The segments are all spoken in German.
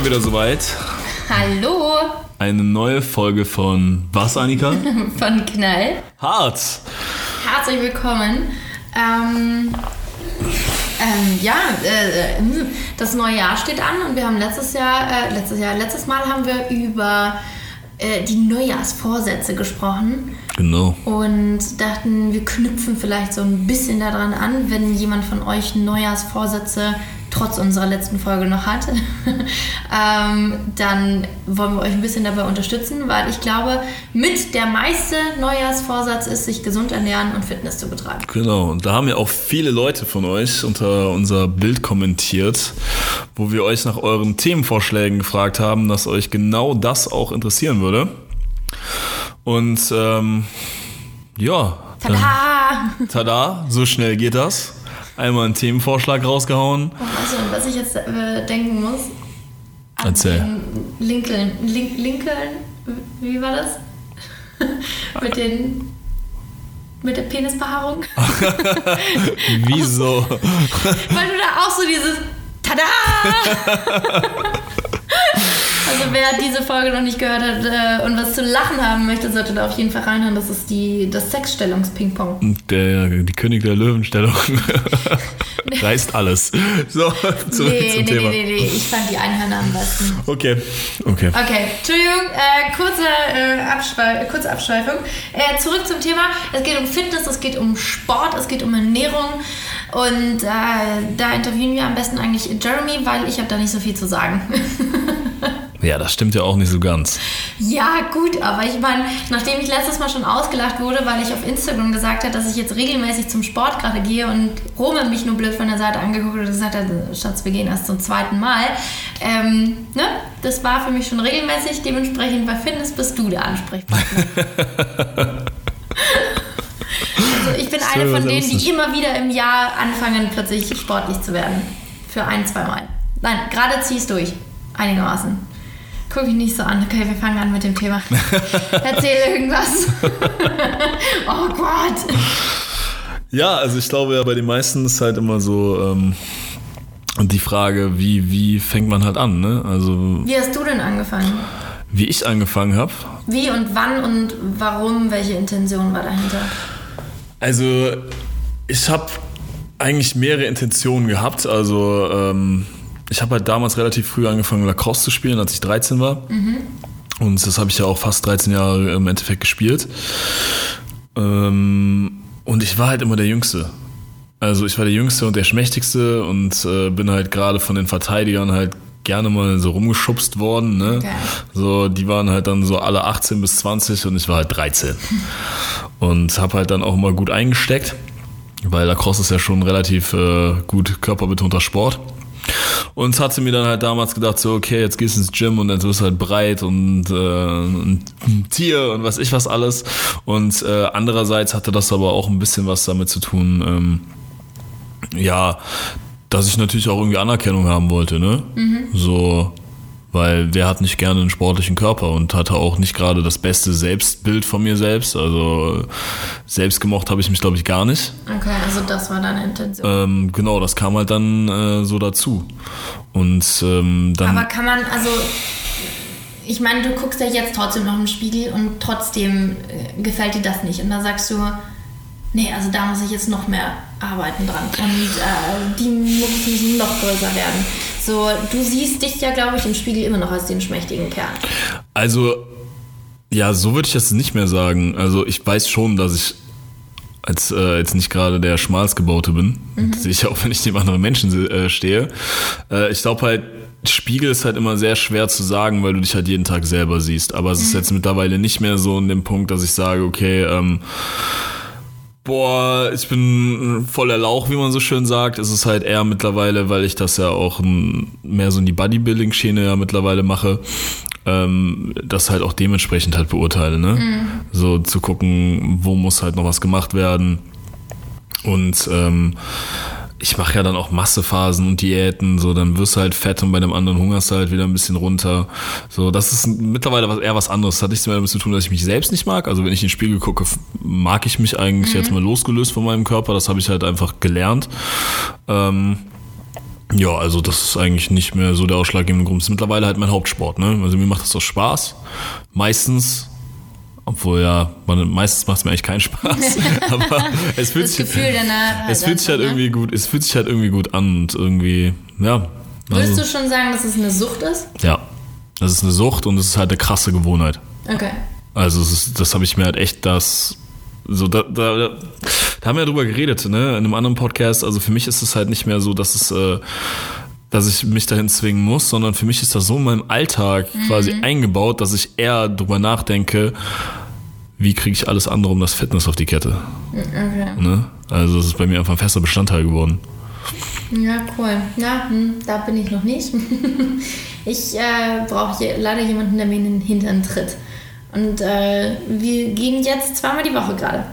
mal wieder soweit. Hallo Eine neue Folge von Was, Annika? von Knall. Hart. Herzlich willkommen. Ähm, ähm, ja, äh, äh, das neue Jahr steht an und wir haben letztes Jahr, äh, letztes Jahr, letztes Mal haben wir über äh, die Neujahrsvorsätze gesprochen Genau. und dachten, wir knüpfen vielleicht so ein bisschen daran an, wenn jemand von euch Neujahrsvorsätze trotz unserer letzten Folge noch hat, ähm, dann wollen wir euch ein bisschen dabei unterstützen, weil ich glaube, mit der meiste Neujahrsvorsatz ist, sich gesund ernähren und Fitness zu betreiben. Genau. Und da haben ja auch viele Leute von euch unter unser Bild kommentiert, wo wir euch nach euren Themenvorschlägen gefragt haben, dass euch genau das auch interessieren würde. Und ähm, ja. Tada! Tada, so schnell geht das. Einmal einen Themenvorschlag rausgehauen. Oh, an was ich jetzt äh, denken muss? An Erzähl. den Lincoln. Link, Lincoln? Wie war das? mit den. Mit der Penisbehaarung? Wieso? Weil du da auch so dieses Tada! Also wer diese Folge noch nicht gehört hat äh, und was zu lachen haben möchte, sollte da auf jeden Fall reinhören. Das ist die, das Sexstellungsping-Pong. Der, die König der Löwenstellung reißt alles. So, zurück Nee, zum nee, Thema. nee, nee, nee, ich fand die Einhörner am besten. Okay, okay. Okay, Entschuldigung, äh, kurze, äh, Abschwei kurze Abschweifung. Äh, zurück zum Thema. Es geht um Fitness, es geht um Sport, es geht um Ernährung. Und äh, da interviewen wir am besten eigentlich Jeremy, weil ich habe da nicht so viel zu sagen. Ja, das stimmt ja auch nicht so ganz. ja, gut, aber ich meine, nachdem ich letztes Mal schon ausgelacht wurde, weil ich auf Instagram gesagt habe, dass ich jetzt regelmäßig zum Sport gerade gehe und Rome mich nur blöd von der Seite angeguckt hat und gesagt hat, Schatz, wir gehen erst zum zweiten Mal. Ähm, ne? Das war für mich schon regelmäßig, dementsprechend bei Fitness bist du der Ansprechpartner. also ich bin eine von denen, die immer wieder im Jahr anfangen, plötzlich sportlich zu werden. Für ein, zwei Mal. Nein, gerade zieh es durch. Einigermaßen. Guck mich nicht so an. Okay, wir fangen an mit dem Thema. Erzähl irgendwas. oh Gott. Ja, also ich glaube ja, bei den meisten ist halt immer so ähm, die Frage, wie, wie fängt man halt an, ne? Also Wie hast du denn angefangen? wie ich angefangen habe. Wie und wann und warum? Welche Intention war dahinter? Also ich habe eigentlich mehrere Intentionen gehabt. Also ähm, ich habe halt damals relativ früh angefangen, Lacrosse zu spielen, als ich 13 war. Und das habe ich ja auch fast 13 Jahre im Endeffekt gespielt. Ähm, und ich war halt immer der Jüngste. Also ich war der Jüngste und der Schmächtigste und äh, bin halt gerade von den Verteidigern halt gerne mal so rumgeschubst worden. Ne? Okay. So, die waren halt dann so alle 18 bis 20 und ich war halt 13. Und habe halt dann auch immer gut eingesteckt, weil Lacrosse ist ja schon relativ äh, gut körperbetonter Sport. Und hatte mir dann halt damals gedacht, so, okay, jetzt gehst du ins Gym und dann wirst du halt breit und äh, ein Tier und was ich was alles. Und äh, andererseits hatte das aber auch ein bisschen was damit zu tun, ähm, ja, dass ich natürlich auch irgendwie Anerkennung haben wollte, ne? So, weil wer hat nicht gerne einen sportlichen Körper und hatte auch nicht gerade das beste Selbstbild von mir selbst. Also selbst gemocht habe ich mich, glaube ich, gar nicht. Okay, also das war deine Intention. Ähm, genau, das kam halt dann äh, so dazu. Und ähm, dann. Aber kann man, also ich meine, du guckst ja jetzt trotzdem noch im Spiegel und trotzdem äh, gefällt dir das nicht. Und da sagst du, nee, also da muss ich jetzt noch mehr arbeiten dran. Und äh, die müssen noch größer werden. So, du siehst dich ja, glaube ich, im Spiegel immer noch als den schmächtigen Kerl. Also, ja, so würde ich das nicht mehr sagen. Also, ich weiß schon, dass ich als äh, jetzt nicht gerade der Schmalzgebaute bin. Das sehe ich auch, wenn ich neben anderen Menschen äh, stehe. Äh, ich glaube halt, Spiegel ist halt immer sehr schwer zu sagen, weil du dich halt jeden Tag selber siehst. Aber es ist jetzt mittlerweile nicht mehr so in dem Punkt, dass ich sage, okay, ähm, Boah, ich bin voller Lauch, wie man so schön sagt. Es ist halt eher mittlerweile, weil ich das ja auch mehr so in die Bodybuilding-Schiene ja mittlerweile mache, ähm, das halt auch dementsprechend halt beurteile. Ne? So zu gucken, wo muss halt noch was gemacht werden. Und ähm, ich mache ja dann auch Massephasen und Diäten, so dann wirst du halt fett und bei dem anderen hungerst du halt wieder ein bisschen runter. So, das ist mittlerweile was, eher was anderes. Das hat nichts mehr damit zu tun, dass ich mich selbst nicht mag. Also wenn ich in den Spiegel gucke, mag ich mich eigentlich jetzt mal losgelöst von meinem Körper. Das habe ich halt einfach gelernt. Ähm, Ja, also das ist eigentlich nicht mehr so der ausschlaggebende Grund. Das ist mittlerweile halt mein Hauptsport. Ne? Also mir macht das auch Spaß. Meistens. Obwohl ja, man, meistens macht es mir eigentlich keinen Spaß. aber es fühlt Das sich, Gefühl danach. es fühlt sich halt ne? irgendwie gut, es fühlt sich halt irgendwie gut an und irgendwie, ja. Würdest Also, du schon sagen, dass es eine Sucht ist? ja. Das ist eine Sucht und es ist halt eine krasse Gewohnheit. Okay. Also es ist, das habe ich mir halt echt das so da, da, da, haben wir ja drüber geredet, ne, in einem anderen Podcast. Also für mich ist es halt nicht mehr so, dass es äh, dass ich mich dahin zwingen muss, sondern für mich ist das so in meinem Alltag quasi eingebaut, dass ich eher drüber nachdenke, wie kriege ich alles andere um das Fitness auf die Kette. Okay. Ne? Also es ist bei mir einfach ein fester Bestandteil geworden. Ja, cool. Ja, hm, da bin ich noch nicht. ich äh, brauche leider jemanden, der mir in den Hintern tritt. Und äh, wir gehen jetzt zweimal die Woche gerade.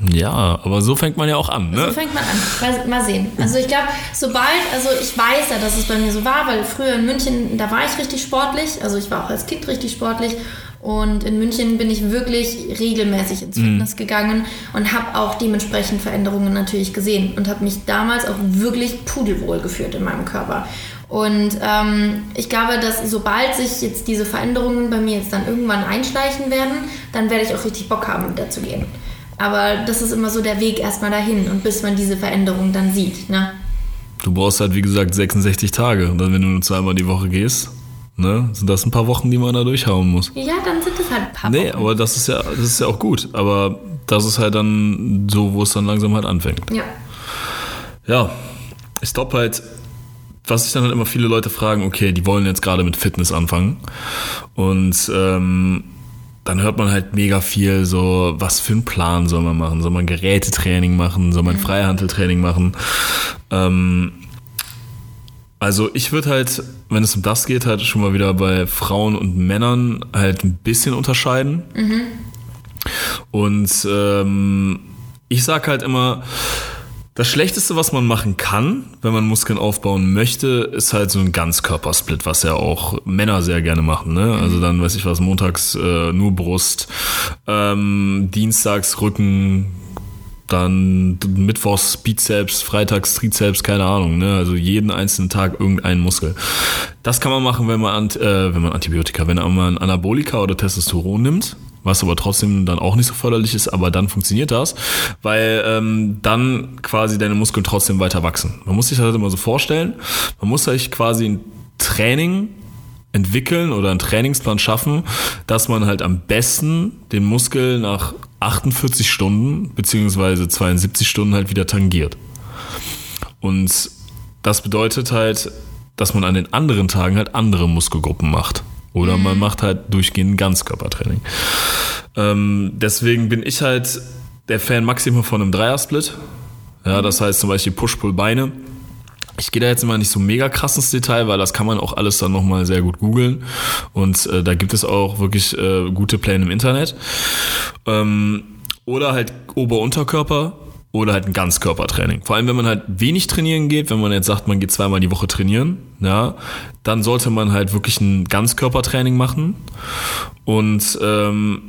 Ja, aber so fängt man ja auch an, So ne? fängt man an. Mal, mal sehen. Also ich glaube, sobald, also ich weiß ja, dass es bei mir so war, weil früher in München, da war ich richtig sportlich. Also ich war auch als Kind richtig sportlich. Und in München bin ich wirklich regelmäßig ins Fitness gegangen und habe auch dementsprechend Veränderungen natürlich gesehen und habe mich damals auch wirklich pudelwohl gefühlt in meinem Körper. Und ähm, ich glaube, dass sobald sich jetzt diese Veränderungen bei mir jetzt dann irgendwann einschleichen werden, dann werde ich auch richtig Bock haben, wieder zu gehen. Aber das ist immer so der Weg erstmal dahin und bis man diese Veränderung dann sieht. Ne? Du brauchst halt, wie gesagt, 66 Tage. Und dann, wenn du nur zweimal die Woche gehst, ne, sind das ein paar Wochen, die man da durchhauen muss. Ja, dann sind es halt ein paar Nee, Wochen. aber das ist ja, das ist ja auch gut. Aber das ist halt dann so, wo es dann langsam halt anfängt. Ja. Ja, ich glaube halt, was sich dann halt immer viele Leute fragen, okay, die wollen jetzt gerade mit Fitness anfangen. Und ähm, dann hört man halt mega viel so, was für einen Plan soll man machen? Soll man Gerätetraining machen? Soll man Freihandeltraining machen? Ähm, also ich würde halt, wenn es um das geht, halt schon mal wieder bei Frauen und Männern halt ein bisschen unterscheiden. Und ähm, ich sag halt immer, das Schlechteste, was man machen kann, wenn man Muskeln aufbauen möchte, ist halt so ein Ganzkörpersplit, was ja auch Männer sehr gerne machen. Ne? Also dann weiß ich was, montags äh, nur Brust, ähm, dienstags Rücken, dann mittwochs Bizeps, freitags Trizeps, keine Ahnung. Ne? Also jeden einzelnen Tag irgendeinen Muskel. Das kann man machen, wenn man, äh, wenn man Antibiotika, wenn man Anabolika oder Testosteron nimmt was aber trotzdem dann auch nicht so förderlich ist, aber dann funktioniert das, weil ähm, dann quasi deine Muskeln trotzdem weiter wachsen. Man muss sich das halt immer so vorstellen, man muss sich quasi ein Training entwickeln oder einen Trainingsplan schaffen, dass man halt am besten den Muskel nach 48 Stunden beziehungsweise 72 Stunden halt wieder tangiert. Und das bedeutet halt, dass man an den anderen Tagen halt andere Muskelgruppen macht. Oder man macht halt durchgehend Ganzkörpertraining. Ähm, deswegen bin ich halt der Fan maximal von einem Dreiersplit. Ja, das heißt zum Beispiel Push-Pull-Beine. Ich gehe da jetzt immer nicht so mega krass ins Detail, weil das kann man auch alles dann nochmal sehr gut googeln. Und äh, da gibt es auch wirklich äh, gute Pläne im Internet. Ähm, oder halt Ober-Unterkörper oder halt ein Ganzkörpertraining. Vor allem, wenn man halt wenig trainieren geht, wenn man jetzt sagt, man geht zweimal die Woche trainieren, ja, dann sollte man halt wirklich ein Ganzkörpertraining machen und ähm,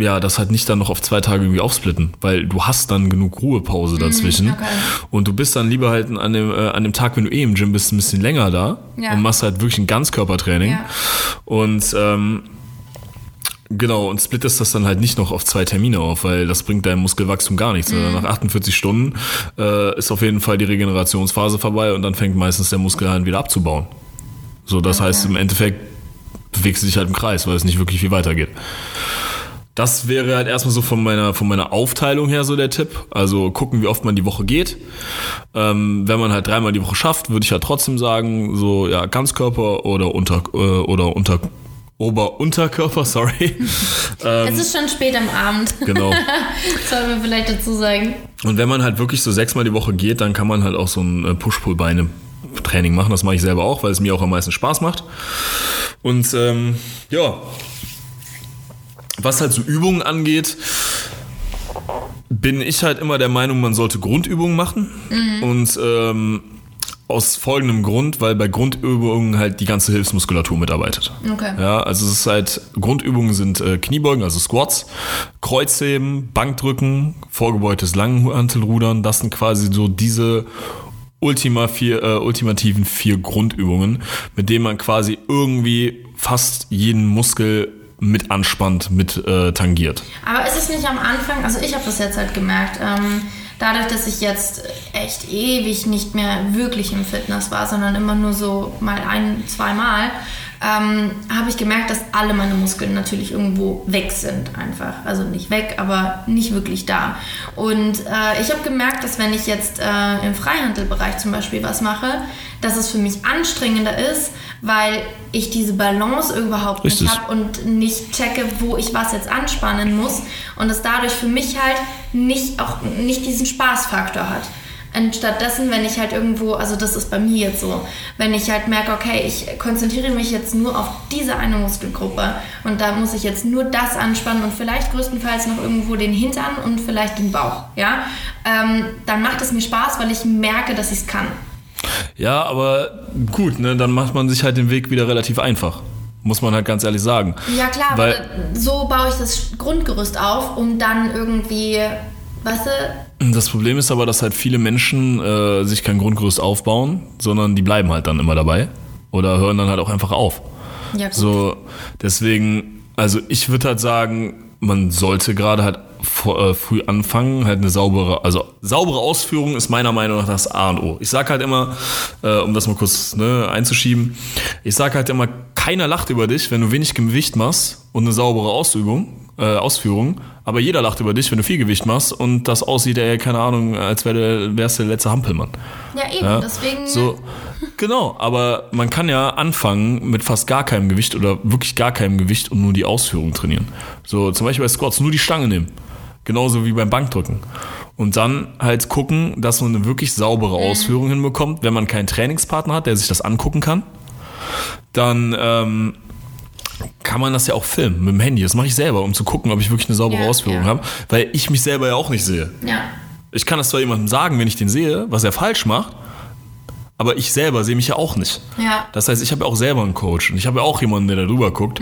ja, das halt nicht dann noch auf zwei Tage irgendwie aufsplitten, weil du hast dann genug Ruhepause dazwischen okay. und du bist dann lieber halt an dem, äh, an dem Tag, wenn du eh im Gym bist, ein bisschen länger da Ja. und machst halt wirklich ein Ganzkörpertraining Ja. und ähm, Genau, und splittest das dann halt nicht noch auf zwei Termine auf, weil das bringt deinem Muskelwachstum gar nichts. Also Nach 48 Stunden äh, ist auf jeden Fall die Regenerationsphase vorbei und dann fängt meistens der Muskel an wieder abzubauen. So, das heißt, im Endeffekt bewegst du dich halt im Kreis, weil es nicht wirklich viel weitergeht. Das wäre halt erstmal so von meiner, von meiner Aufteilung her so der Tipp. Also gucken, wie oft man die Woche geht. Ähm, wenn man halt dreimal die Woche schafft, würde ich halt trotzdem sagen, so ja, Ganzkörper oder unter äh, oder unter Ober-Unterkörper, sorry. es ist schon spät am Abend. genau. Sollen wir vielleicht dazu sagen. Und wenn man halt wirklich so sechsmal die Woche geht, dann kann man halt auch so ein äh, Push-Pull-Beine-Training machen. Das mache ich selber auch, weil es mir auch am meisten Spaß macht. Und ähm, ja, was halt so Übungen angeht, bin ich halt immer der Meinung, man sollte Grundübungen machen. Und ähm, aus folgendem Grund, weil bei Grundübungen halt die ganze Hilfsmuskulatur mitarbeitet. Okay. Ja, also es ist halt, Grundübungen sind äh, Kniebeugen, also Squats, Kreuzheben, Bankdrücken, vorgebeugtes Langhantelrudern. Das sind quasi so diese Ultima vier, äh, ultimativen vier Grundübungen, mit denen man quasi irgendwie fast jeden Muskel mit anspannt, mit äh, tangiert. Aber ist es nicht am Anfang, also ich habe das jetzt halt gemerkt, ähm, dadurch, dass ich jetzt echt ewig nicht mehr wirklich im Fitness war, sondern immer nur so mal ein, zweimal, ähm, habe ich gemerkt, dass alle meine Muskeln natürlich irgendwo weg sind einfach. Also nicht weg, aber nicht wirklich da. Und äh, ich habe gemerkt, dass wenn ich jetzt äh, im Freihandelbereich zum Beispiel was mache, dass es für mich anstrengender ist, weil ich diese Balance überhaupt Richtig. nicht habe und nicht checke, wo ich was jetzt anspannen muss und es dadurch für mich halt nicht auch nicht diesen Spaßfaktor hat. Anstattdessen, wenn ich halt irgendwo, also das ist bei mir jetzt so, wenn ich halt merke, okay, ich konzentriere mich jetzt nur auf diese eine Muskelgruppe und da muss ich jetzt nur das anspannen und vielleicht größtenteils noch irgendwo den Hintern und vielleicht den Bauch, ja, ähm, dann macht es mir Spaß, weil ich merke, dass ich es kann. Ja, aber gut, ne, dann macht man sich halt den Weg wieder relativ einfach. Muss man halt ganz ehrlich sagen. Ja klar, Weil- aber so baue ich das Grundgerüst auf, um dann irgendwie, weißt du, Das Problem ist aber, dass halt viele Menschen äh, sich kein Grundgerüst aufbauen, sondern die bleiben halt dann immer dabei oder hören dann halt auch einfach auf. ja gut. So, deswegen, also ich würde halt sagen, man sollte gerade halt vor, äh, früh anfangen, halt eine saubere, also saubere Ausführung ist meiner Meinung nach das A und O. Ich sag halt immer, äh, um das mal kurz ne, einzuschieben, ich sag halt immer, keiner lacht über dich, wenn du wenig Gewicht machst und eine saubere Ausübung, äh, Ausführung, aber jeder lacht über dich, wenn du viel Gewicht machst und das aussieht, ey, keine Ahnung, als wär der, wärst du der letzte Hampelmann. ja eben, Ja, deswegen. So, genau, aber man kann ja anfangen mit fast gar keinem Gewicht oder wirklich gar keinem Gewicht und nur die Ausführung trainieren. So, zum Beispiel bei Squats nur die Stange nehmen. Genauso wie beim Bankdrücken. Und dann halt gucken, dass man eine wirklich saubere Ausführung hinbekommt, wenn man keinen Trainingspartner hat, der sich das angucken kann. Dann ähm, kann man das ja auch filmen mit dem Handy. Das mache ich selber, um zu gucken, ob ich wirklich eine saubere Ja, Ausführung ja. habe, weil ich mich selber ja auch nicht sehe. ja. Ich kann das zwar jemandem sagen, wenn ich den sehe, was er falsch macht, aber ich selber sehe mich ja auch nicht. Ja. Das heißt, ich habe ja auch selber einen Coach und ich habe ja auch jemanden, der da drüber guckt.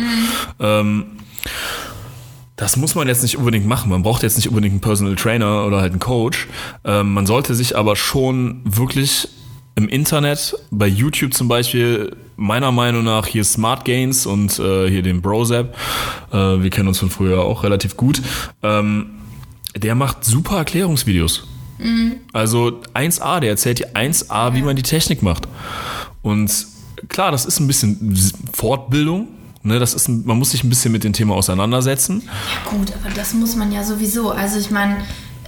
Ähm, das muss man jetzt nicht unbedingt machen. Man braucht jetzt nicht unbedingt einen Personal Trainer oder halt einen Coach. Ähm, man sollte sich aber schon wirklich im Internet, bei YouTube zum Beispiel, meiner Meinung nach hier Smart Gains und äh, hier den Brozap, äh, wir kennen uns von früher auch relativ gut, ähm, der macht super Erklärungsvideos. Also 1A, der erzählt dir 1A, wie man die Technik macht. Und klar, das ist ein bisschen Fortbildung. Ne, das ist, ein- man muss sich ein bisschen mit dem Thema auseinandersetzen. Ja gut, aber das muss man ja sowieso. Also ich meine,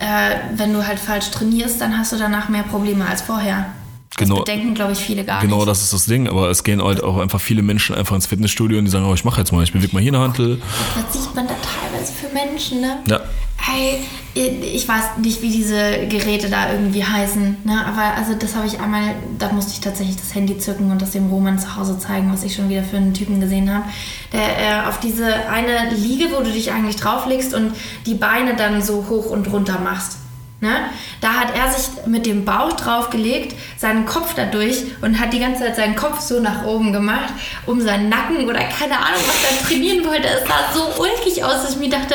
äh, wenn du halt falsch trainierst, dann hast du danach mehr Probleme als vorher. Das Genau. bedenken, glaube ich, viele gar Genau, nicht. das ist das Ding. Aber es gehen halt auch einfach viele Menschen einfach ins Fitnessstudio und die sagen, oh, ich mache jetzt mal, ich bewege mal hier eine Hantel. Was sieht man da teilweise für Menschen, ne? Ja. Ey, ich weiß nicht, wie diese Geräte da irgendwie heißen, ne? Aber also das habe ich einmal, da musste ich tatsächlich das Handy zücken und das dem Roman zu Hause zeigen, was ich schon wieder für einen Typen gesehen habe. Der äh, auf diese eine Liege, wo du dich eigentlich drauflegst und die Beine dann so hoch und runter machst. Ne? Da hat er sich mit dem Bauch draufgelegt, seinen Kopf dadurch und hat die ganze Zeit seinen Kopf so nach oben gemacht, um seinen Nacken oder keine Ahnung, was er trainieren wollte. Es sah so ulkig aus, dass ich mir dachte,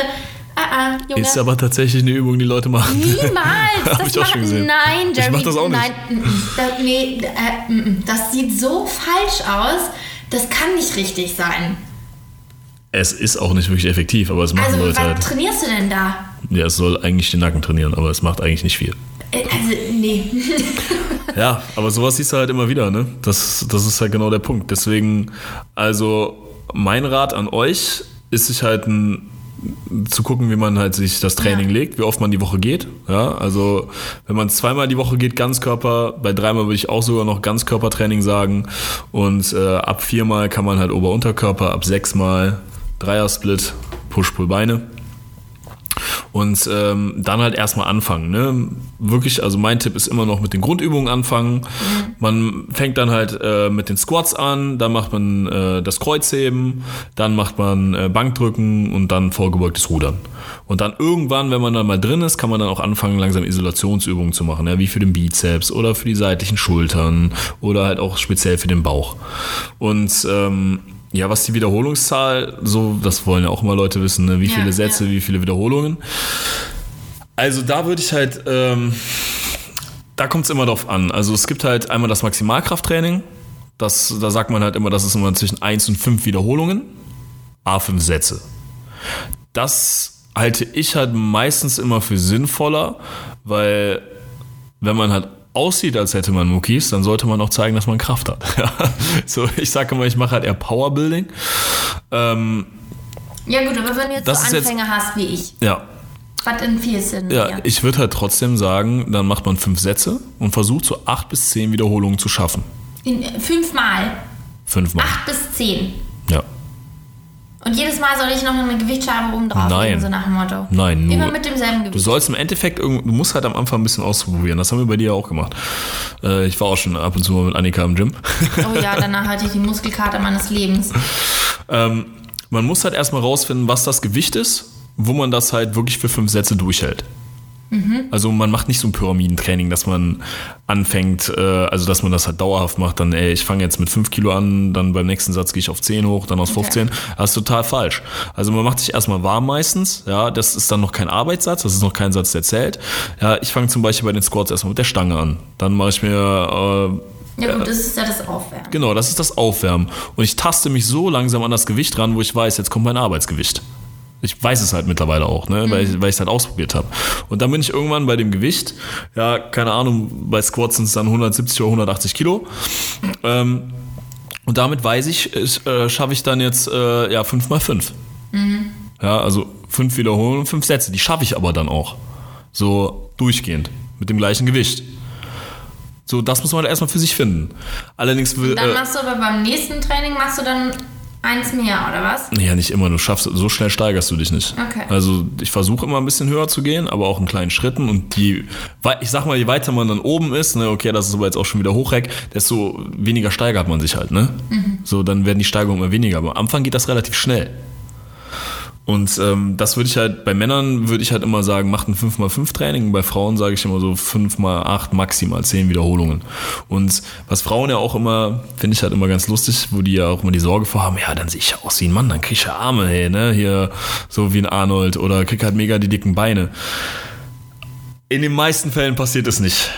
ah, ah, Junge. Ist aber tatsächlich eine Übung, die Leute machen. Niemals! Hab ich auch schon gesehen. Nein, Ich Jeremy. mach das auch nicht. Nein, mm, mm. das, nee, äh, mm. das sieht so falsch aus. Das kann nicht richtig sein. Es ist auch nicht wirklich effektiv, aber es machen Also, Leute was halt. trainierst du denn da? Ja, es soll eigentlich den Nacken trainieren, aber es macht eigentlich nicht viel. Äh, Also, nee. Ja, aber sowas siehst du halt immer wieder, ne? Das, das ist halt genau der Punkt. Deswegen, also mein Rat an euch ist sich halt ein, zu gucken, wie man halt sich das Training Ja. legt, wie oft man die Woche geht. Ja, also wenn man zweimal die Woche geht, Ganzkörper, bei dreimal würde ich auch sogar noch Ganzkörpertraining sagen. Und äh, ab viermal kann man halt Ober-Unterkörper, ab sechsmal Dreier-Split, Push-Pull-Beine. Und ähm, dann halt erstmal anfangen. Ne? Wirklich, also mein Tipp ist immer noch mit den Grundübungen anfangen. Man fängt dann halt äh, mit den Squats an, dann macht man äh, das Kreuzheben, dann macht man äh, Bankdrücken und dann vorgebeugtes Rudern. Und dann irgendwann, wenn man dann mal drin ist, kann man dann auch anfangen, langsam Isolationsübungen zu machen, ja? wie für den Bizeps oder für die seitlichen Schultern oder halt auch speziell für den Bauch. Und ähm, ja, was die Wiederholungszahl, so, das wollen ja auch immer Leute wissen, ne? wie Ja, viele Sätze, ja. wie viele Wiederholungen. Also da würde ich halt ähm, Da kommt es immer drauf an. Also es gibt halt einmal das Maximalkrafttraining. Das, da sagt man halt immer, das ist immer zwischen 1 und 5 Wiederholungen. A5 Sätze. Das halte ich halt meistens immer für sinnvoller, weil wenn man halt aussieht, als hätte man Muckis, dann sollte man auch zeigen, dass man Kraft hat. So, ich sage immer, ich mache halt eher Powerbuilding. Ähm, Ja gut, aber wenn du jetzt so ist jetzt- Anfänger hast wie ich, ja, was empfiehlst du ja, dir? ich würde halt trotzdem sagen, dann macht man fünf Sätze und versucht so acht bis zehn Wiederholungen zu schaffen. In, fünfmal, Fünfmal. acht bis zehn. Und jedes Mal soll ich noch eine Gewichtscheibe oben drauf Nein. legen, so nach dem Motto. Nein, nur- Immer mit demselben Du Gewicht. sollst im Endeffekt, du musst halt am Anfang ein bisschen ausprobieren. Das haben wir bei dir ja auch gemacht. Äh, ich war auch schon ab und zu mal mit Annika im Gym. Oh ja, danach hatte ich die Muskelkater meines Lebens. ähm, man muss halt erstmal rausfinden, was das Gewicht ist, wo man das halt wirklich für fünf Sätze durchhält. Also man macht nicht so ein Pyramidentraining, dass man anfängt, äh, also dass man das halt dauerhaft macht, dann ey, ich fange jetzt mit 5 Kilo an, dann beim nächsten Satz gehe ich auf 10 hoch, dann auf 15. Das ist total falsch. Also man macht sich erstmal warm meistens, ja, das ist dann noch kein Arbeitssatz, das ist noch kein Satz, der zählt. Ja, ich fange zum Beispiel bei den Squats erstmal mit der Stange an. Dann mache ich mir äh, Ja gut, das ist ja das Aufwärmen. Genau, das ist das Aufwärmen. Und ich taste mich so langsam an das Gewicht ran, wo ich weiß, jetzt kommt mein Arbeitsgewicht. Ich weiß es halt mittlerweile auch, ne? weil, ich, weil ich es halt ausprobiert habe. Und dann bin ich irgendwann bei dem Gewicht, ja, keine Ahnung, bei Squats sind es dann 170 oder 180 Kilo. Ähm, und damit weiß ich, ich äh, schaffe ich dann jetzt äh, ja 5 mal 5. Ja, also fünf Wiederholungen, fünf Sätze. Die schaffe ich aber dann auch. So durchgehend. Mit dem gleichen Gewicht. So, das muss man halt erstmal für sich finden. Allerdings will. Dann äh, machst du aber beim nächsten Training machst du dann eins mehr, oder was? Ja, nicht immer. Du schaffst, so schnell steigerst du dich nicht. Okay. Also ich versuche immer ein bisschen höher zu gehen, aber auch in kleinen Schritten. Und die, ich sag mal, je weiter man dann oben ist, ne, okay, das ist aber jetzt auch schon wieder Hochreck, desto weniger steigert man sich halt, ne? So, dann werden die Steigerungen immer weniger. Aber am Anfang geht das relativ schnell. Und ähm, das würde ich halt, bei Männern würde ich halt immer sagen, macht ein 5x5 Training. Bei Frauen sage ich immer so 5x8, maximal 10 Wiederholungen. Und was Frauen ja auch immer, finde ich halt immer ganz lustig, wo die ja auch immer die Sorge vor haben, ja, dann sehe ich ja aus wie ein Mann, dann krieg ich ja Arme, hey, ne, hier so wie ein Arnold oder krieg halt mega die dicken Beine. In den meisten Fällen passiert es nicht.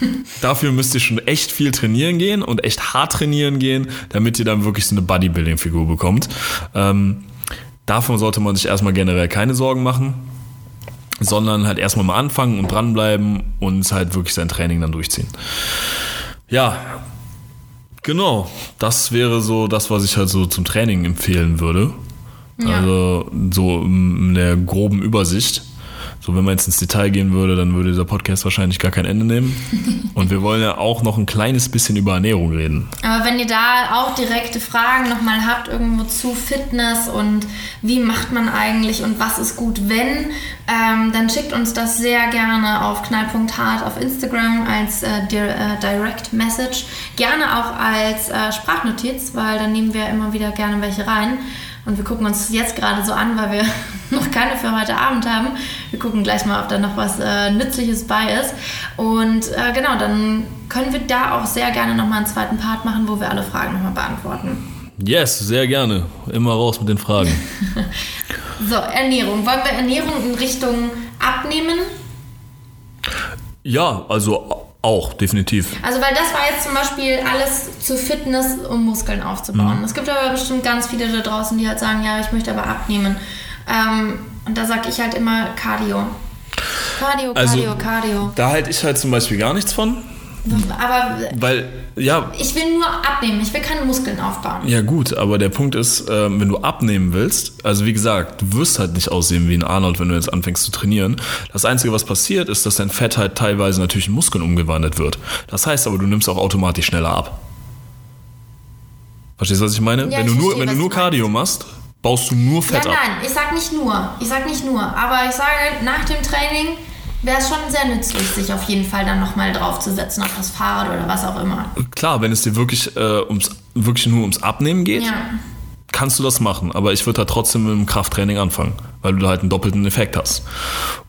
Dafür müsst ihr schon echt viel trainieren gehen und echt hart trainieren gehen, damit ihr dann wirklich so eine Bodybuilding-Figur bekommt. Ähm, davon sollte man sich erstmal generell keine Sorgen machen, sondern halt erstmal mal anfangen und dranbleiben und halt wirklich sein Training dann durchziehen. Ja, genau. Das wäre so das, was ich halt so zum Training empfehlen würde. Ja. Also so in der groben Übersicht. So, wenn man jetzt ins Detail gehen würde, dann würde dieser Podcast wahrscheinlich gar kein Ende nehmen. Und wir wollen ja auch noch ein kleines bisschen über Ernährung reden. Aber wenn ihr da auch direkte Fragen nochmal habt, irgendwo zu Fitness und wie macht man eigentlich und was ist gut, wenn, ähm, dann schickt uns das sehr gerne auf knall.hart auf Instagram als äh, äh, Direct Message. Gerne auch als äh, Sprachnotiz, weil dann nehmen wir immer wieder gerne welche rein. Und wir gucken uns jetzt gerade so an, weil wir noch keine für heute Abend haben. Wir gucken gleich mal, ob da noch was äh, Nützliches bei ist. Und äh, genau, dann können wir da auch sehr gerne nochmal einen zweiten Part machen, wo wir alle Fragen nochmal beantworten. Yes, sehr gerne. Immer raus mit den Fragen. So, Ernährung. Wollen wir Ernährung in Richtung Abnehmen? Ja, also auch, definitiv. Also, weil das war jetzt zum Beispiel alles zur Fitness, um Muskeln aufzubauen. Mhm. Es gibt aber bestimmt ganz viele da draußen, die halt sagen, ja, ich möchte aber abnehmen. Ähm, und da sage ich halt immer Cardio. Cardio, Also- Cardio, Cardio. Da halte ich halt zum Beispiel gar nichts von, Aber weil, ja, ich will nur abnehmen, ich will keine Muskeln aufbauen. Ja gut, aber der Punkt ist, ähm, wenn du abnehmen willst, also wie gesagt, du wirst halt nicht aussehen wie ein Arnold, wenn du jetzt anfängst zu trainieren. Das Einzige, was passiert, ist, dass dein Fett halt teilweise natürlich in Muskeln umgewandelt wird. Das heißt aber, du nimmst auch automatisch schneller ab. Verstehst du, was ich meine? Ja, wenn du nur, verstehe, wenn du nur du Cardio machst, baust du nur Ja, Fett ab. nein, ich sag nicht nur. Ich sag nicht nur. Aber ich sage, nach dem Training wäre es schon sehr nützlich, sich auf jeden Fall dann nochmal draufzusetzen auf das Fahrrad oder was auch immer. Klar, wenn es dir wirklich, äh, ums, wirklich nur ums Abnehmen geht, Ja. kannst du das machen, aber ich würde da trotzdem mit dem Krafttraining anfangen, weil du da halt einen doppelten Effekt hast.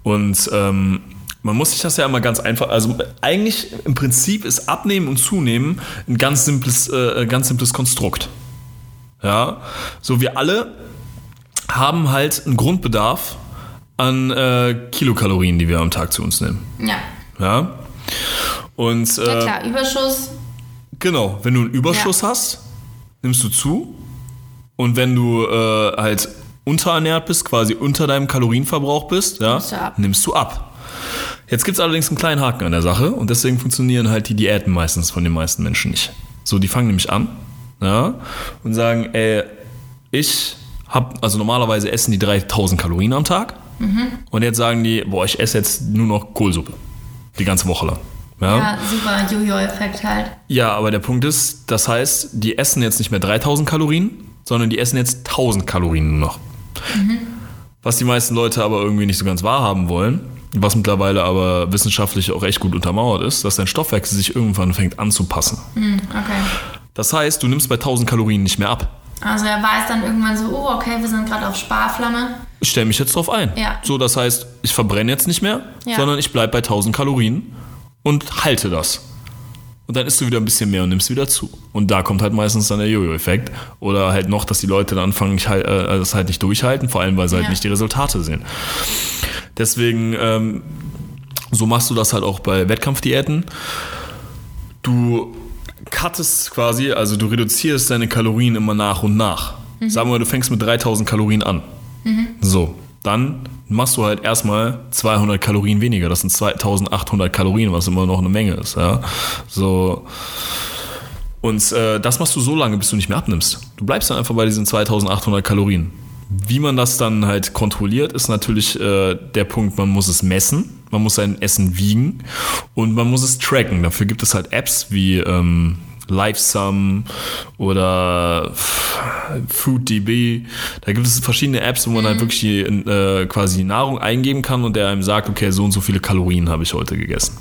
Und ähm, man muss sich das ja immer ganz einfach, also eigentlich im Prinzip ist Abnehmen und Zunehmen ein ganz simples, äh, ganz simples Konstrukt. Ja, so wir alle haben halt einen Grundbedarf an äh, Kilokalorien, die wir am Tag zu uns nehmen. Ja. Ja. Und Ja äh, klar, Überschuss. genau, wenn du einen Überschuss Ja. hast, nimmst du zu. Und wenn du äh, halt unterernährt bist, quasi unter deinem Kalorienverbrauch bist, ja, Nimmst du ab. nimmst du ab. Jetzt gibt es allerdings einen kleinen Haken an der Sache und deswegen funktionieren halt die Diäten meistens von den meisten Menschen nicht. So, die fangen nämlich an ja, und sagen, ey, ich habe, also normalerweise essen die 3000 Kalorien am Tag und jetzt sagen die, boah, ich esse jetzt nur noch Kohlsuppe. Die ganze Woche lang. Ja? Ja, super Jojo-Effekt halt. Ja, aber der Punkt ist, das heißt, die essen jetzt nicht mehr 3000 Kalorien, sondern die essen jetzt 1000 Kalorien nur noch. Was die meisten Leute aber irgendwie nicht so ganz wahrhaben wollen, was mittlerweile aber wissenschaftlich auch echt gut untermauert ist, dass dein Stoffwechsel sich irgendwann fängt anzupassen. Hm, okay. Das heißt, du nimmst bei 1000 Kalorien nicht mehr ab. Also er weiß dann irgendwann so, oh, okay, wir sind gerade auf Sparflamme. Ich stelle mich jetzt drauf ein. Ja. So, das heißt, ich verbrenne jetzt nicht mehr, Ja. sondern ich bleibe bei 1000 Kalorien und halte das. Und dann isst du wieder ein bisschen mehr und nimmst wieder zu. Und da kommt halt meistens dann der Jojo-Effekt. Oder halt noch, dass die Leute dann anfangen, halt, äh, das halt nicht durchhalten, vor allem, weil sie halt Ja. nicht die Resultate sehen. Deswegen, ähm, so machst du das halt auch bei Wettkampfdiäten. Du cuttest quasi, also du reduzierst deine Kalorien immer nach und nach. Sagen wir, du fängst mit 3000 Kalorien an. So, dann machst du halt erstmal 200 Kalorien weniger. Das sind 2800 Kalorien, was immer noch eine Menge ist. Ja? So. Und äh, das machst du so lange, bis du nicht mehr abnimmst. Du bleibst dann einfach bei diesen 2800 Kalorien. Wie man das dann halt kontrolliert, ist natürlich äh, der Punkt, man muss es messen, man muss sein Essen wiegen und man muss es tracken. Dafür gibt es halt Apps wie ähm, LiveSum oder FoodDB. Da gibt es verschiedene Apps, wo man halt wirklich die, äh, quasi die Nahrung eingeben kann und der einem sagt, okay, so und so viele Kalorien habe ich heute gegessen.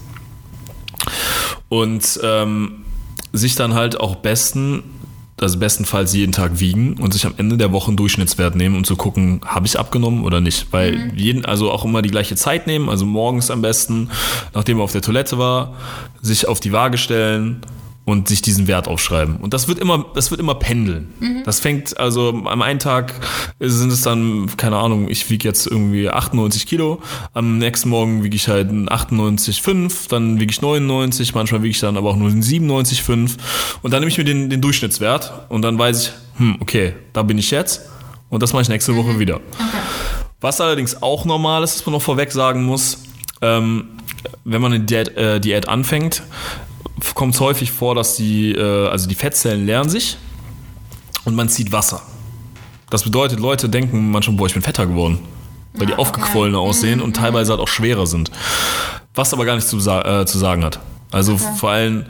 Und ähm, sich dann halt auch besten, also bestenfalls jeden Tag wiegen und sich am Ende der Woche einen Durchschnittswert nehmen, um zu gucken, habe ich abgenommen oder nicht. Weil jeden, also auch immer die gleiche Zeit nehmen, also morgens am besten, nachdem man auf der Toilette war, sich auf die Waage stellen und sich diesen Wert aufschreiben. Und das wird immer, das wird immer pendeln. Das fängt, also am einen Tag sind es dann, keine Ahnung, ich wiege jetzt irgendwie 98 Kilo, am nächsten Morgen wiege ich halt 98,5, dann wiege ich 99, manchmal wiege ich dann aber auch nur 97,5 und dann nehme ich mir den, den Durchschnittswert und dann weiß ich, hm, okay, da bin ich jetzt und das mache ich nächste Woche wieder. Okay. Was allerdings auch normal ist, was man noch vorweg sagen muss, ähm, wenn man eine Diät, äh, Diät anfängt, kommt es häufig vor, dass die, äh, also die Fettzellen leeren sich und man zieht Wasser. Das bedeutet, Leute denken manchmal, boah, ich bin fetter geworden, weil die Ah, okay. aufgequollener aussehen und teilweise halt auch schwerer sind. Was aber gar nichts zu, äh, zu sagen hat. Also vor allem,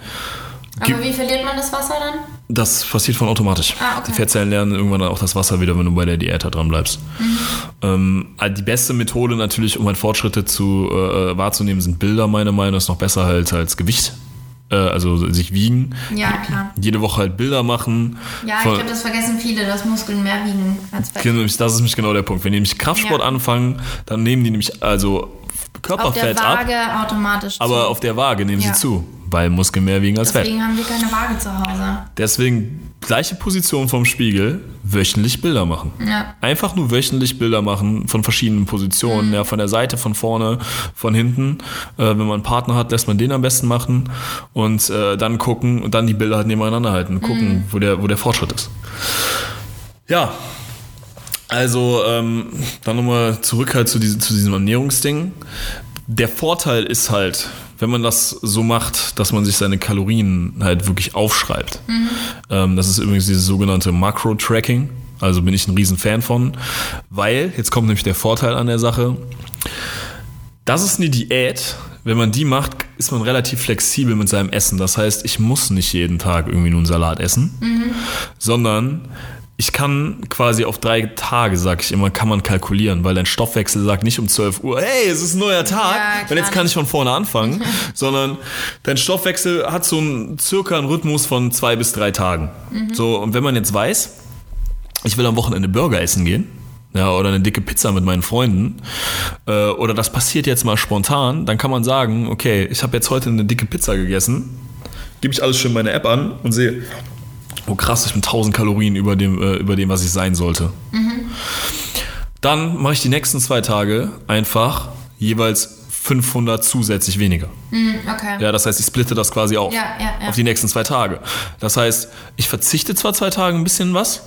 Aber wie verliert man das Wasser dann? das passiert von automatisch. Ah, okay. Die Fettzellen lernen irgendwann auch das Wasser wieder, wenn du bei der Diät halt dran bleibst. Mhm. Ähm, also die beste Methode natürlich, um halt Fortschritte zu äh, wahrzunehmen, sind Bilder, meiner Meinung nach. Ist noch besser halt als Gewicht. Äh, also sich wiegen. Ja, klar. Jede Woche halt Bilder machen. Ja, ich glaube, das vergessen viele, dass Muskeln mehr wiegen als Fett. Genau, Das ist nämlich genau der Punkt. Wenn die nämlich Kraftsport Ja. anfangen, dann nehmen die nämlich also Auf der Körperfett ab, Waage automatisch aber zu. auf der Waage nehmen Ja. sie zu, weil Muskeln mehr wiegen als Fett. Deswegen haben wir keine Waage zu Hause. Deswegen gleiche Position vom Spiegel, wöchentlich Bilder machen. Ja. Einfach nur wöchentlich Bilder machen von verschiedenen Positionen, Mhm. ja, von der Seite, von vorne, von hinten. Äh, wenn man einen Partner hat, lässt man den am besten machen und äh, dann gucken und dann die Bilder halt nebeneinander halten, gucken, Mhm. wo, der, wo der Fortschritt ist. Ja, also ähm, dann nochmal zurück halt zu, diesem zu diesem Ernährungsding. Der Vorteil ist halt, wenn man das so macht, dass man sich seine Kalorien halt wirklich aufschreibt. Ähm, das ist übrigens dieses sogenannte Macro-Tracking. Also bin ich ein riesen Fan von. Weil, jetzt kommt nämlich der Vorteil an der Sache, das ist eine Diät. Wenn man die macht, ist man relativ flexibel mit seinem Essen. Das heißt, ich muss nicht jeden Tag irgendwie nur einen Salat essen, sondern ich kann quasi auf drei Tage, sag ich immer, kann man kalkulieren, weil dein Stoffwechsel sagt nicht um 12 Uhr, hey, es ist ein neuer Tag, Ja, und jetzt kann ich von vorne anfangen, sondern dein Stoffwechsel hat so einen circa einen Rhythmus von zwei bis drei Tagen. So, und wenn man jetzt weiß, ich will am Wochenende Burger essen gehen, ja, oder eine dicke Pizza mit meinen Freunden, äh, oder das passiert jetzt mal spontan, dann kann man sagen, okay, ich habe jetzt heute eine dicke Pizza gegessen, gebe ich alles schön meine App an und sehe, oh krass, ich bin 1000 Kalorien über dem, äh, über dem, was ich sein sollte. Dann mache ich die nächsten zwei Tage einfach jeweils 500 zusätzlich weniger. Hm, okay. Ja, das heißt, ich splitte das quasi auf. Ja, ja, ja. Auf die nächsten zwei Tage. Das heißt, ich verzichte zwar zwei Tage ein bisschen was,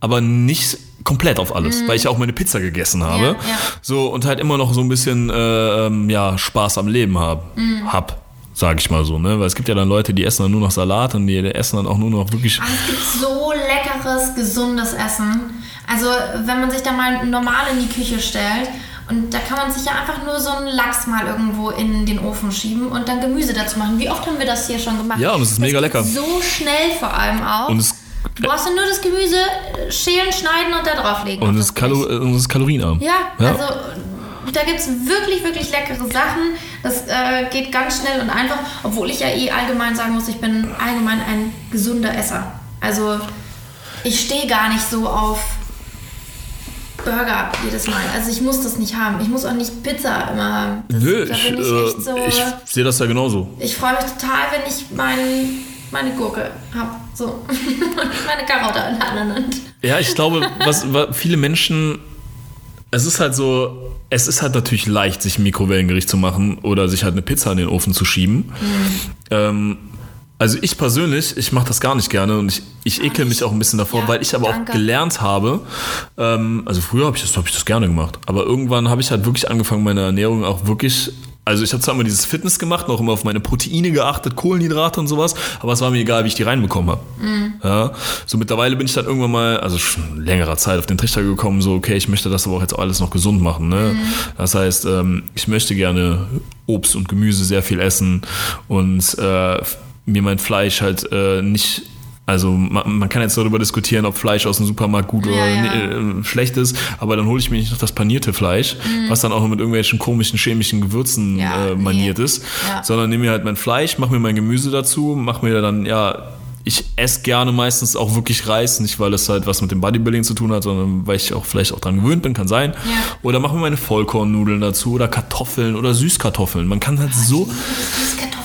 aber nicht komplett auf alles, weil ich ja auch meine Pizza gegessen habe. Mhm. ja. So, und halt immer noch so ein bisschen äh, ähm, ja, Spaß am Leben hab, Mhm. hab sag ich mal so, ne? Weil es gibt ja dann Leute, die essen dann nur noch Salat und die essen dann auch nur noch wirklich. Aber es gibt so leckeres, gesundes Essen. Also, wenn man sich da mal normal in die Küche stellt und da kann man sich ja einfach nur so einen Lachs mal irgendwo in den Ofen schieben und dann Gemüse dazu machen. Wie oft haben wir das hier schon gemacht? Ja, und es ist mega geht lecker. So schnell vor allem auch. Und es, du brauchst dann nur das Gemüse äh, schälen, schneiden und da drauflegen. und es, das ist Kalo ist kalorienarm. Ja, Ja. also da gibt es wirklich, wirklich leckere Sachen. Das äh, geht ganz schnell und einfach, obwohl ich ja eh allgemein sagen muss, ich bin allgemein ein gesunder Esser. Also ich stehe gar nicht so auf Burger jedes Mal. Also ich muss das nicht haben. Ich muss auch nicht Pizza immer haben. Das, Nö, ich, ich äh, so. ich sehe das ja genauso. Ich freue mich total, wenn ich mein, meine Gurke habe. So. Und meine Karotte in der anderen Hand. Ja, ich glaube, was, was viele Menschen. Es ist halt so, es ist halt natürlich leicht, sich ein Mikrowellengericht zu machen oder sich halt eine Pizza in den Ofen zu schieben. Ähm, also ich persönlich, ich mache das gar nicht gerne und ich, ich ekel mich auch ein bisschen davor, Ja, weil ich aber danke. auch gelernt habe, ähm, also früher habe ich, das- hab ich das gerne gemacht, aber irgendwann habe ich halt wirklich angefangen, meine Ernährung auch wirklich, also ich habe zwar immer dieses Fitness gemacht, noch immer auf meine Proteine geachtet, Kohlenhydrate und sowas, aber es war mir egal, wie ich die reinbekommen habe. Mhm. Ja, so mittlerweile bin ich dann irgendwann mal, also schon längerer Zeit auf den Trichter gekommen, so okay, ich möchte das aber auch jetzt alles noch gesund machen. Ne? Mhm. Das heißt, ähm, ich möchte gerne Obst und Gemüse sehr viel essen und äh, mir mein Fleisch halt äh, nicht also man, man kann jetzt darüber diskutieren, ob Fleisch aus dem Supermarkt gut oder Ja, ja. äh, schlecht ist, aber dann hole ich mir nicht noch das panierte Fleisch, was dann auch noch mit irgendwelchen komischen chemischen Gewürzen Mhm. Ja, äh, nee. maniert ist, Ja. sondern nehme mir halt mein Fleisch, mache mir mein Gemüse dazu, mache mir dann ja ich esse gerne meistens auch wirklich Reis, nicht weil es halt was mit dem Bodybuilding zu tun hat, sondern weil ich auch vielleicht auch dran gewöhnt bin, kann sein. Ja. Oder mache mir meine Vollkornnudeln dazu oder Kartoffeln oder Süßkartoffeln. Man kann halt so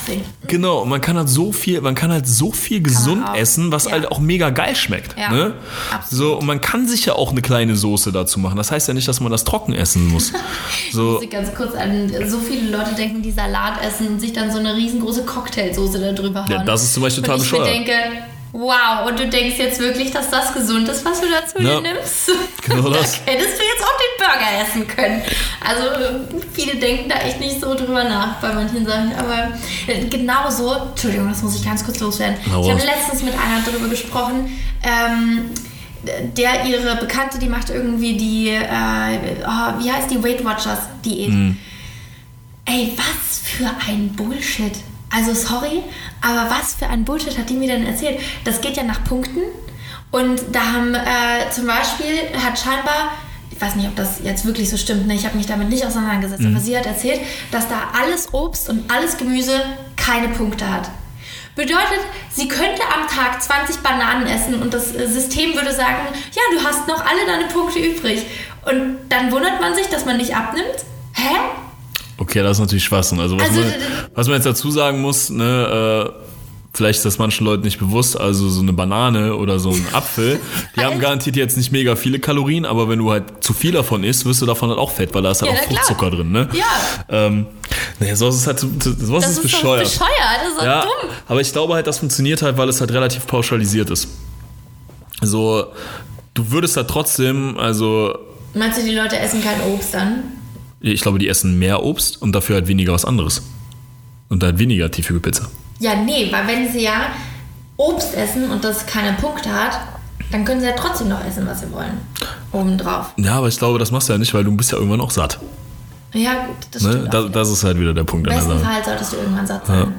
Kartoffeln. Genau, und man kann halt so viel, man kann halt so viel gesund essen, was Ja. halt auch mega geil schmeckt. Ja, ne? absolut. So, und man kann sich ja auch eine kleine Soße dazu machen. Das heißt ja nicht, dass man das trocken essen muss. So, muss ich ganz kurz an, so viele Leute denken, die Salat essen und sich dann so eine riesengroße Cocktailsoße da drüber hauen. Ja, das ist zum Beispiel total und ich bescheuert. denke, wow, und du denkst jetzt wirklich, dass das gesund ist, was du dazu Ja, dir nimmst? genau da das. hättest du jetzt auch den Burger essen können. Also viele denken da echt nicht so drüber nach bei manchen Sachen. Aber äh, genauso, Entschuldigung, das muss ich ganz kurz loswerden. Hau ich habe letztens mit einer darüber gesprochen, ähm, der ihre Bekannte, die macht irgendwie die, äh, oh, wie heißt die Weight Watchers Diät. Mhm. Ey, was für ein Bullshit. Also sorry, aber was für ein Bullshit hat die mir denn erzählt? Das geht ja nach Punkten und da haben äh, zum Beispiel, hat scheinbar, ich weiß nicht, ob das jetzt wirklich so stimmt, ne? ich habe mich damit nicht auseinandergesetzt, aber sie hat erzählt, dass da alles Obst und alles Gemüse keine Punkte hat. Bedeutet, sie könnte am Tag 20 Bananen essen und das äh, System würde sagen, ja, du hast noch alle deine Punkte übrig. Und dann wundert man sich, dass man nicht abnimmt. Hä? Okay, das ist natürlich Schwachsinn. Also, was, Also, man, was man jetzt dazu sagen muss, ne, äh, vielleicht ist das manchen Leuten nicht bewusst, also so eine Banane oder so ein Apfel, die haben garantiert jetzt nicht mega viele Kalorien, aber wenn du halt zu viel davon isst, wirst du davon halt auch fett, weil da ist halt Ja, auch klar. Fruchtzucker drin, ne? Ja. Ähm, naja, sowas ist halt, so- sowas Das ist ist bescheuert. bescheuert, das ist Ja, dumm. aber ich glaube halt, das funktioniert halt, weil es halt relativ pauschalisiert ist. So, du würdest halt trotzdem, also, Meinst du, die Leute essen kein Obst dann? Ich glaube, die essen mehr Obst und dafür halt weniger was anderes. Und halt weniger tiefige Pizza. Ja, nee, weil wenn sie ja Obst essen und das keine Punkte hat, dann können sie ja trotzdem noch essen, was sie wollen. Obendrauf. Ja, aber ich glaube, das machst du ja nicht, weil du bist ja irgendwann auch satt. Ja, gut, das Ne? stimmt. Auch. das ist halt wieder der Punkt Im besten. Fall solltest du irgendwann satt sein.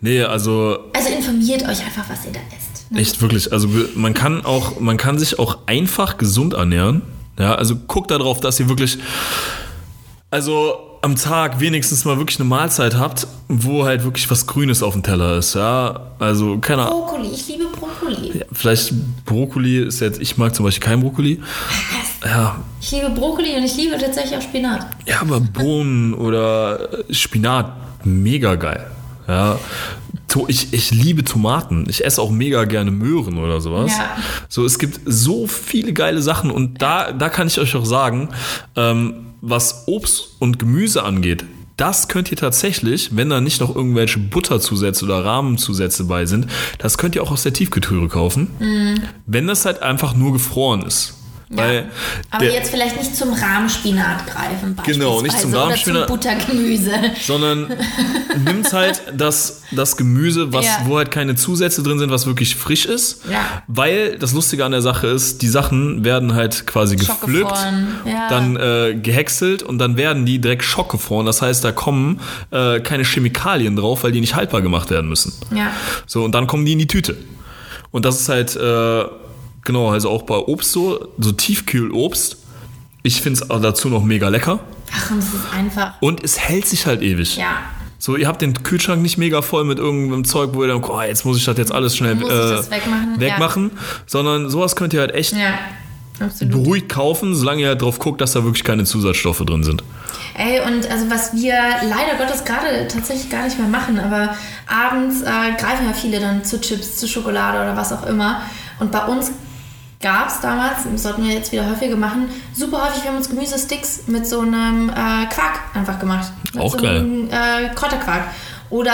Nee, also Also informiert euch einfach, was ihr da esst. Ne? echt wirklich. Also man kann auch, man kann sich auch einfach gesund ernähren. Ja, also guckt darauf, dass ihr wirklich, also am Tag wenigstens mal wirklich eine Mahlzeit habt, wo halt wirklich was Grünes auf dem Teller ist. Ja, also keine Ahnung. Brokkoli, ich liebe Brokkoli. Vielleicht Brokkoli ist jetzt, ich mag zum Beispiel kein Brokkoli. Ja, Ich liebe Brokkoli und ich liebe tatsächlich auch Spinat. ja, aber Bohnen oder Spinat, mega geil. Ja, ich, ich liebe Tomaten. Ich esse auch mega gerne Möhren oder sowas. Ja. So, es gibt so viele geile Sachen und da, da kann ich euch auch sagen, ähm, was Obst und Gemüse angeht, das könnt ihr tatsächlich, wenn da nicht noch irgendwelche Butterzusätze oder Rahmenzusätze bei sind, das könnt ihr auch aus der Tiefkühltüre kaufen. Mhm. Wenn das halt einfach nur gefroren ist. Weil Aber jetzt vielleicht nicht zum Rahmspinat greifen, Genau, nicht zum Rahmspinat. Oder zum Buttergemüse. sondern nimmt halt das, das Gemüse, was, Ja. wo halt keine Zusätze drin sind, was wirklich frisch ist. Ja. Weil das Lustige an der Sache ist, die Sachen werden halt quasi gepflückt, ja. dann äh, gehäckselt und dann werden die direkt schockgefroren. Das heißt, da kommen äh, keine Chemikalien drauf, weil die nicht haltbar gemacht werden müssen. Ja. So, und dann kommen die in die Tüte. Und das ist halt, äh, genau, also auch bei Obst so, so Tiefkühlobst. Ich finde es dazu noch mega lecker. Ach, und es ist einfach. Und es hält sich halt ewig. Ja. So, ihr habt den Kühlschrank nicht mega voll mit irgendeinem Zeug, wo ihr dann, oh, jetzt muss ich das jetzt alles schnell äh, wegmachen? wegmachen, sondern sowas könnt ihr halt echt Ja. Beruhigt kaufen, solange ihr halt drauf guckt, dass da wirklich keine Zusatzstoffe drin sind. Ey, und also was wir leider Gottes gerade tatsächlich gar nicht mehr machen, aber abends äh, greifen ja viele dann zu Chips, zu Schokolade oder was auch immer. Und bei uns gab es damals, das sollten wir jetzt wieder häufiger machen, super häufig, wir haben uns Gemüsesticks mit so einem äh, Quark einfach gemacht. Mit Auch so geil. einem äh, Kräuterquark. Oder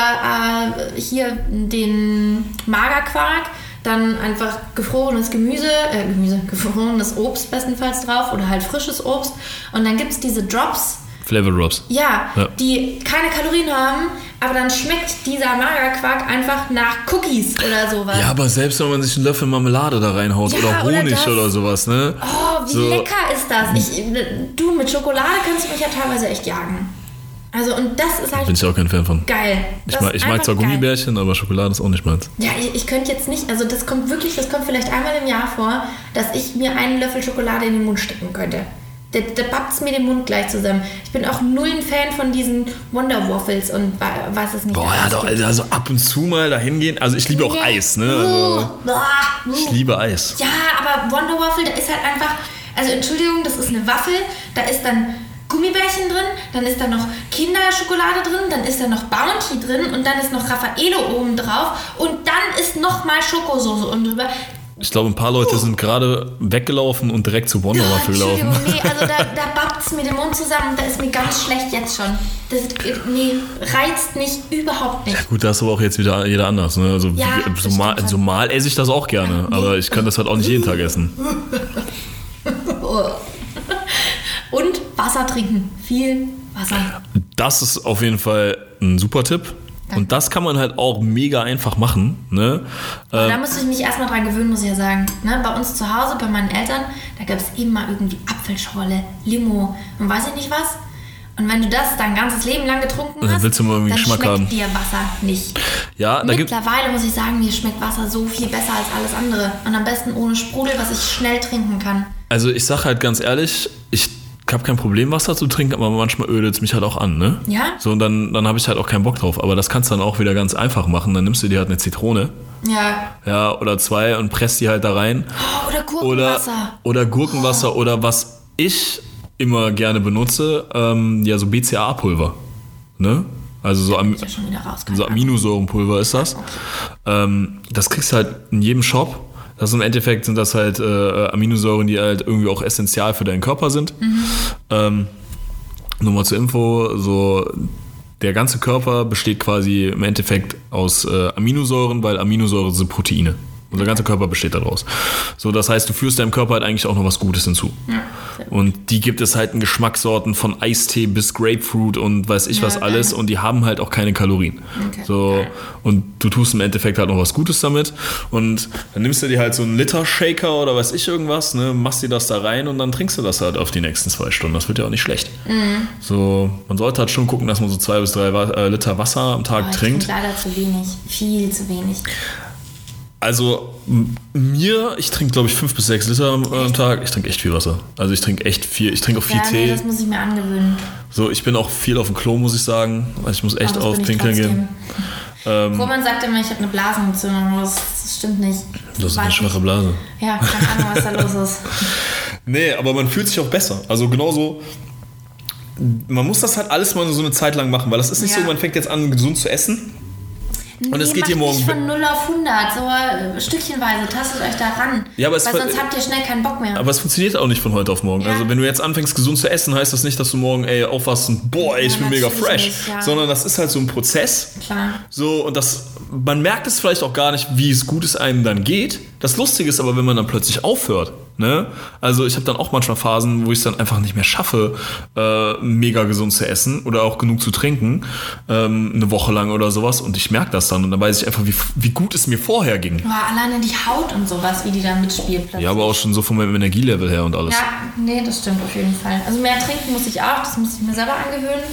äh, hier den Magerquark, dann einfach gefrorenes Gemüse, äh, Gemüse, gefrorenes Obst bestenfalls drauf oder halt frisches Obst. Und dann gibt es diese Drops, Flavor Drops. ja, Ja. die keine Kalorien haben, aber dann schmeckt dieser Magerquark einfach nach Cookies oder sowas. Ja, aber selbst wenn man sich einen Löffel Marmelade da reinhaut Ja, oder oder Honig das. oder sowas, ne? Oh, wie So. lecker ist das? Ich, du, mit Schokolade kannst du mich ja teilweise echt jagen. Also, und das ist halt Bin ich auch kein Fan von. geil. Ich mag, ich mag zwar geil. Gummibärchen, aber Schokolade ist auch nicht meins. Ja, ich, ich könnte jetzt nicht, also das kommt wirklich, das kommt vielleicht einmal im Jahr vor, dass ich mir einen Löffel Schokolade in den Mund stecken könnte. Da, da pappt es mir den Mund gleich zusammen. Ich bin auch null ein Fan von diesen Wonder Waffles und wa- was es nicht Boah, ja, doch, gibt. also ab und zu mal dahin gehen. Also ich liebe auch Nee. Eis, ne? Also Uh, ah, ich uh. liebe Eis. Ja, aber Wonder Waffle, da ist halt einfach, also Entschuldigung, das ist eine Waffel, da ist dann Gummibärchen drin, dann ist da noch Kinderschokolade drin, dann ist da noch Bounty drin und dann ist noch Raffaello oben drauf und dann ist noch mal Schokosoße unten drüber. Ich glaube, ein paar Leute sind gerade weggelaufen und direkt zu Wonder Oh, Waffle gelaufen. Nee, also da, da babbt es mir den Mund zusammen, da ist mir ganz schlecht jetzt schon. Das, nee, reizt mich überhaupt nicht. Gut, da ist aber auch jetzt wieder jeder anders. Ne? Also Ja, das so, mal, so mal esse ich das auch gerne, aber ich kann das halt auch nicht jeden Tag essen. Und Wasser trinken, viel Wasser. Das ist auf jeden Fall ein super Tipp. Und das kann man halt auch mega einfach machen. Ne? Da musste ich mich erstmal dran gewöhnen, muss ich ja sagen. Ne, bei uns zu Hause, bei meinen Eltern, da gab es immer irgendwie Apfelschorle, Limo und weiß ich nicht was. Und wenn du das dein ganzes Leben lang getrunken Dann hast, willst du mal irgendwie dann Geschmack schmeckt haben. dir Wasser nicht. Ja, da gibt Mittlerweile muss ich sagen, mir schmeckt Wasser so viel besser als alles andere. Und am besten ohne Sprudel, was ich schnell trinken kann. Also ich sag halt ganz ehrlich, ich habe kein Problem, Wasser zu trinken, aber manchmal ödet es mich halt auch an, ne? Ja? So, und dann, dann habe ich halt auch keinen Bock drauf. Aber das kannst du dann auch wieder ganz einfach machen. Dann nimmst du dir halt eine Zitrone, Ja. ja, oder zwei und presst die halt da rein. Oh, oder Oder, Gurkenwasser. oder Gurkenwasser oder was ich immer gerne benutze, ähm, ja, so BCAA-Pulver. Ne? Also so, Am Ich ja so Aminosäurenpulver ist das. Ähm, das kriegst du halt in jedem Shop. Das ist im Endeffekt sind das halt äh, Aminosäuren, die halt irgendwie auch essentiell für deinen Körper sind. Ähm, nur mal zur Info, so der ganze Körper besteht quasi im Endeffekt aus äh, Aminosäuren, weil Aminosäuren sind Proteine. Unser ganzer Körper besteht daraus. So, das heißt, du führst deinem Körper halt eigentlich auch noch was Gutes hinzu. Und die gibt es halt in Geschmackssorten von Eistee bis Grapefruit und weiß ich Ja, was geil. alles und die haben halt auch keine Kalorien. Okay, So, geil. und du tust im Endeffekt halt noch was Gutes damit. Und dann nimmst du dir halt so einen Liter Shaker oder weiß ich irgendwas, ne, machst dir das da rein und dann trinkst du das halt auf die nächsten zwei Stunden. Das wird ja auch nicht schlecht. Mhm. So, man sollte halt schon gucken, dass man so zwei bis drei äh, Liter Wasser am Tag Oh, ich trinkt. leider zu wenig. Viel zu wenig. Also mir, ich trinke glaube ich fünf bis sechs Liter am, am Tag. Ich trinke echt viel Wasser. Also ich trinke echt viel. Ich trinke auch viel Ja, nee, Tee. das muss ich mir angewöhnen. So, ich bin auch viel auf dem Klo, muss ich sagen. Also ich muss echt auf Pinkeln gehen. trotzdem. Roman sagt immer, ich habe eine Blasenentzündung, das, stimmt nicht. Das ist eine schwache. Blase. Ja, keine Ahnung, was da los ist. Nee, aber man fühlt sich auch besser. Also genauso. Man muss das halt alles mal so eine Zeit lang machen, weil das ist nicht Ja. so, man fängt jetzt an, gesund zu essen. Und es geht dir morgen. Nicht von 0 auf 100, so äh, stückchenweise, tastet euch da ran. Ja, aber es Weil sonst habt ihr schnell keinen Bock mehr. Aber es funktioniert auch nicht von heute auf morgen. Ja. Also wenn du jetzt anfängst gesund zu essen, heißt das nicht, dass du morgen ey aufwachst und boah, ey, ich Ja, bin mega fresh, nicht, ja. sondern das ist halt so ein Prozess. Klar. So und das man merkt es vielleicht auch gar nicht, wie es gut es einem dann geht. Das Lustige ist aber, wenn man dann plötzlich aufhört. Ne? Also ich habe dann auch manchmal Phasen, wo ich es dann einfach nicht mehr schaffe, äh, mega gesund zu essen oder auch genug zu trinken, ähm, eine Woche lang oder sowas. Und ich merke das dann und dann weiß ich einfach, wie, wie gut es mir vorher ging. Boah, alleine die Haut und sowas, wie die da mitspielt plötzlich. Ja, aber auch schon so von meinem Energielevel her und alles. Ja, nee, das stimmt auf jeden Fall. Also mehr trinken muss ich auch, das muss ich mir selber angewöhnen.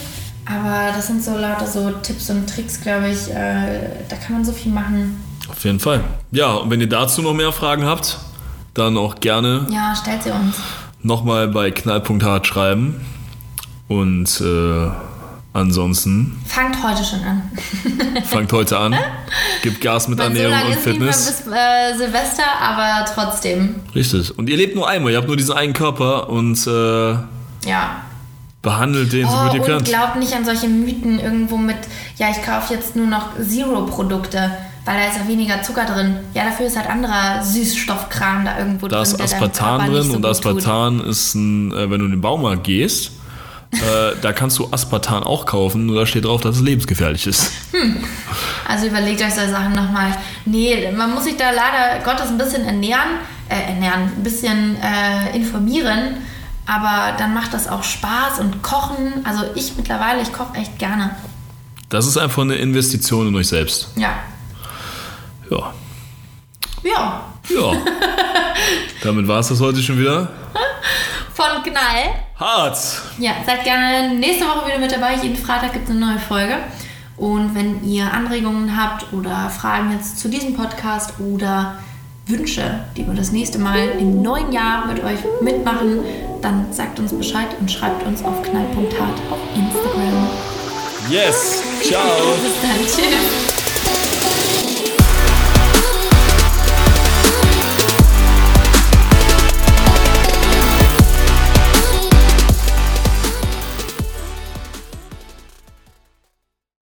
Aber das sind so lauter so Tipps und Tricks, glaube ich. Äh, da kann man so viel machen. Auf jeden Fall. Ja, und wenn ihr dazu noch mehr Fragen habt, dann auch gerne Ja, stellt sie uns. nochmal bei knall.hart schreiben. Und äh, ansonsten Fangt heute schon an. fangt heute an. Gebt Gas mit so Ernährung lange und Fitness. bis äh, Silvester, aber trotzdem. Richtig. Und ihr lebt nur einmal, ihr habt nur diesen einen Körper und äh, Ja. behandelt den so Oh, gut ihr und könnt. glaubt nicht an solche Mythen irgendwo mit, ja, ich kaufe jetzt nur noch Zero-Produkte, weil da ist ja weniger Zucker drin. Ja, dafür ist halt anderer Süßstoffkram da irgendwo Da drin. ist der deinem Aspartan drin so und gut tut. Aspartan ist ein, äh, wenn du in den Baumarkt gehst, äh, da kannst du Aspartan auch kaufen, nur da steht drauf, dass es lebensgefährlich ist. Also überlegt euch solche Sachen nochmal. Nee, man muss sich da leider Gottes ein bisschen ernähren, äh, ernähren, ein bisschen äh, informieren. Aber dann macht das auch Spaß und kochen. Also ich mittlerweile, ich koche echt gerne. Das ist einfach eine Investition in euch selbst. Ja. Ja. Ja. Ja. Damit war es das heute schon wieder. Von Knall. Hart! Ja, seid gerne nächste Woche wieder mit dabei. Jeden Freitag gibt es eine neue Folge. Und wenn ihr Anregungen habt oder Fragen jetzt zu diesem Podcast oder Wünsche, die wir das nächste Mal im neuen Jahr mit euch mitmachen, dann sagt uns Bescheid und schreibt uns auf knall.hart auf Instagram. Yes! Ciao! Bis dann. Tschüss.